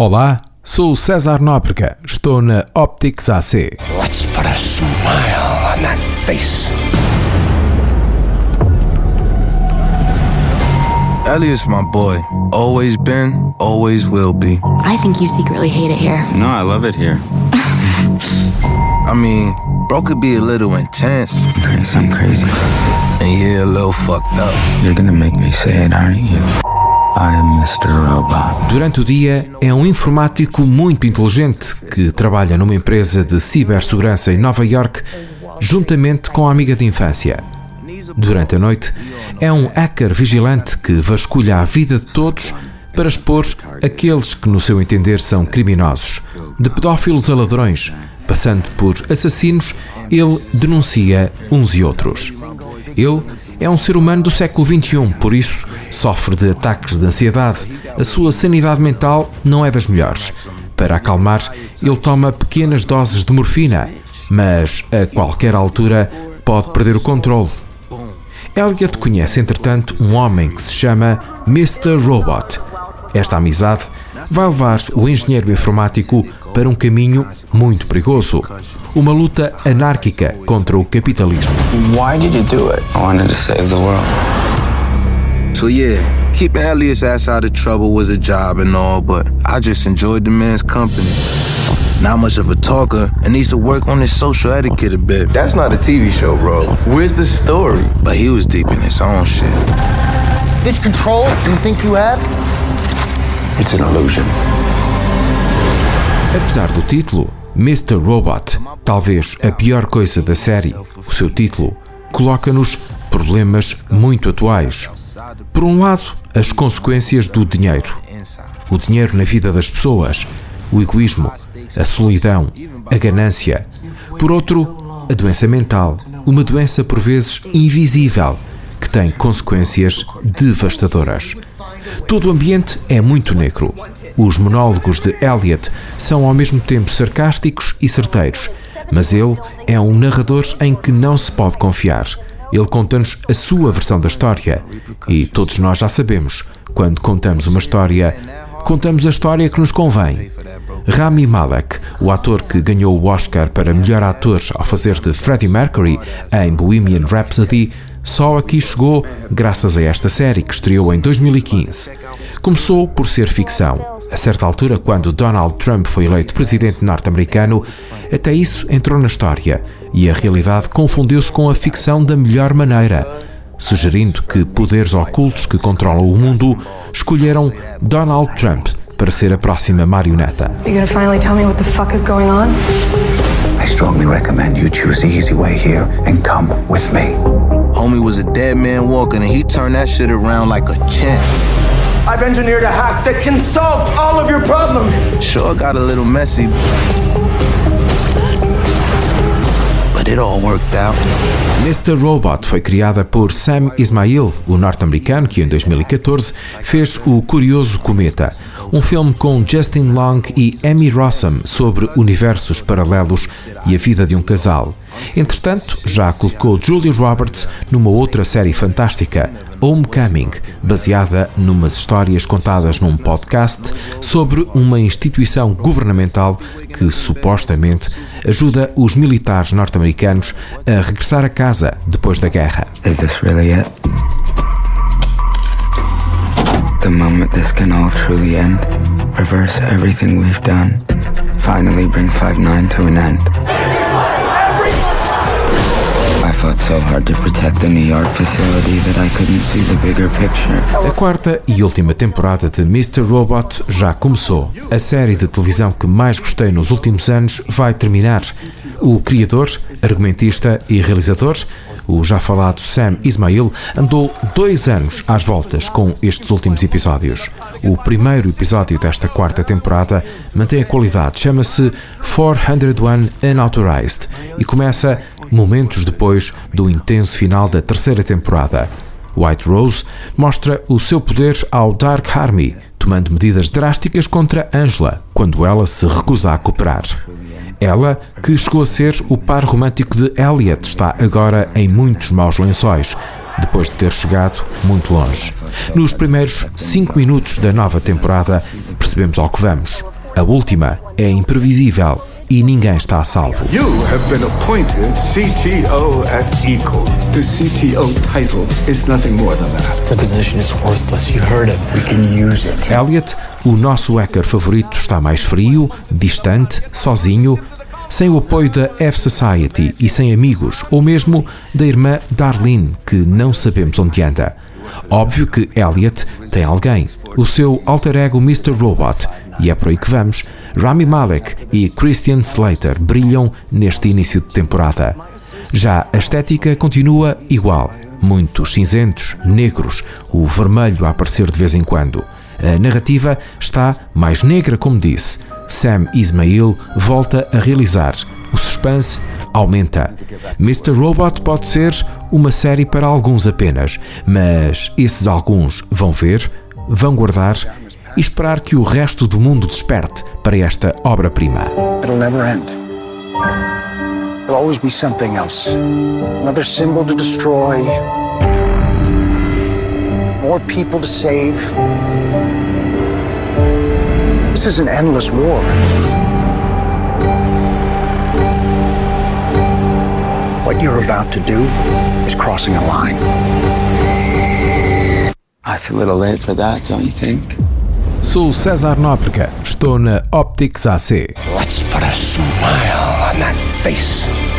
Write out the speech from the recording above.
Olá, sou o César Nóbrega, estou na Optics AC. Let's put a smile on that face. Elliot's my boy. Always been, always will be. I think you secretly hate it here. No, I love it here. I mean, bro could be a little intense. Crazy, I'm crazy. And yeah, a little fucked up. You're gonna make me say it, aren't you? Durante o dia, é um informático muito inteligente que trabalha numa empresa de cibersegurança em Nova York, juntamente com a amiga de infância. Durante a noite, é um hacker vigilante que vasculha a vida de todos para expor aqueles que, no seu entender, são criminosos. De pedófilos a ladrões, passando por assassinos, ele denuncia uns e outros. Ele é um ser humano do século XXI, por isso sofre de ataques de ansiedade. A sua sanidade mental não é das melhores. Para acalmar, ele toma pequenas doses de morfina, mas a qualquer altura pode perder o controle. Elliot conhece, entretanto, um homem que se chama Mr. Robot. Esta amizade vai levar o engenheiro informático para um caminho muito perigoso. Uma luta anárquica contra o capitalismo. Why did you do it? I wanted to save the world. So yeah, keeping Elliot's ass out of trouble was a job and all, but I just enjoyed the man's company. Not much of a talker and needs to work on his social etiquette a bit. That's not a TV show, bro. Where's the story? But he was deep in his own shit. This control you think you have? It's an illusion. Apesar do título, Mr. Robot, talvez a pior coisa da série, o seu título, coloca-nos problemas muito atuais. Por um lado, as consequências do dinheiro. O dinheiro na vida das pessoas, o egoísmo, a solidão, a ganância. Por outro, a doença mental, uma doença por vezes invisível, que tem consequências devastadoras. Todo o ambiente é muito negro. Os monólogos de Eliot são ao mesmo tempo sarcásticos e certeiros, mas ele é um narrador em que não se pode confiar. Ele conta-nos a sua versão da história e todos nós já sabemos, quando contamos uma história, contamos a história que nos convém. Rami Malek, o ator que ganhou o Oscar para melhor ator ao fazer de Freddie Mercury em Bohemian Rhapsody, só aqui chegou graças a esta série que estreou em 2015. Começou por ser ficção. A certa altura, quando Donald Trump foi eleito presidente norte-americano, até isso entrou na história e a realidade confundiu-se com a ficção da melhor maneira, sugerindo que poderes ocultos que controlam o mundo escolheram Donald Trump para ser a próxima marioneta. I strongly recommend you choose the easy way here and come with me. Homie was a dead man walking and he turned that shit around like a champ. I've engineered a hack that can solve all of your problems. Sure got a little messy, but it all worked out. Mr. Robot foi criada por Sam Ismail, o norte-americano que em 2014 fez O Curioso Cometa, um filme com Justin Long e Amy Rossum sobre universos paralelos e a vida de um casal. Entretanto, já colocou Julia Roberts numa outra série fantástica, Homecoming, baseada numas histórias contadas num podcast sobre uma instituição governamental que supostamente ajuda os militares norte-americanos a regressar a casa depois da guerra. Is this really it? The moment this can all truly end. Reverse everything we've done. Finally bring 5-9 to an end. Fought so hard to protect the New York facility that I couldn't see the bigger picture. A quarta e última temporada de Mr. Robot já começou. A série de televisão que mais gostei nos últimos anos vai terminar. O criador, argumentista e realizador, o já falado Sam Ismail, andou dois anos às voltas com estes últimos episódios. O primeiro episódio desta quarta temporada mantém a qualidade, chama-se 401 Unauthorized e começa momentos depois do intenso final da terceira temporada. White Rose mostra o seu poder ao Dark Army, tomando medidas drásticas contra Angela quando ela se recusa a cooperar. Ela, que chegou a ser o par romântico de Elliot, está agora em muitos maus lençóis. depois de ter chegado muito longe. Nos primeiros cinco minutos da nova temporada, percebemos ao que vamos. A última é imprevisível e ninguém está a salvo. You have been appointed CTO at Eagle. The CTO title is nothing more than that. The position is worthless. You heard him. We can use it. Elliot, o nosso hacker favorito, está mais frio, distante, sozinho, sem o apoio da F-Society e sem amigos, ou mesmo da irmã Darlene, que não sabemos onde anda. Óbvio que Elliot tem alguém, o seu alter ego Mr. Robot, e é por aí que vamos. Rami Malek e Christian Slater brilham neste início de temporada. Já a estética continua igual, muitos cinzentos, negros, o vermelho a aparecer de vez em quando. A narrativa está mais negra, como disse. Sam Ismail volta a realizar. O suspense aumenta. Mr. Robot pode ser uma série para alguns apenas, mas esses alguns vão ver, vão guardar e esperar que o resto do mundo desperte para esta obra-prima. It'll never end. There'll always be something else. Another symbol to destroy. More people to save. This is an endless war. What you're about to do is crossing a line. It's a little late for that, don't you think? Sou César Nóbrega, estou na Optics AC. Let's put a smile on that face.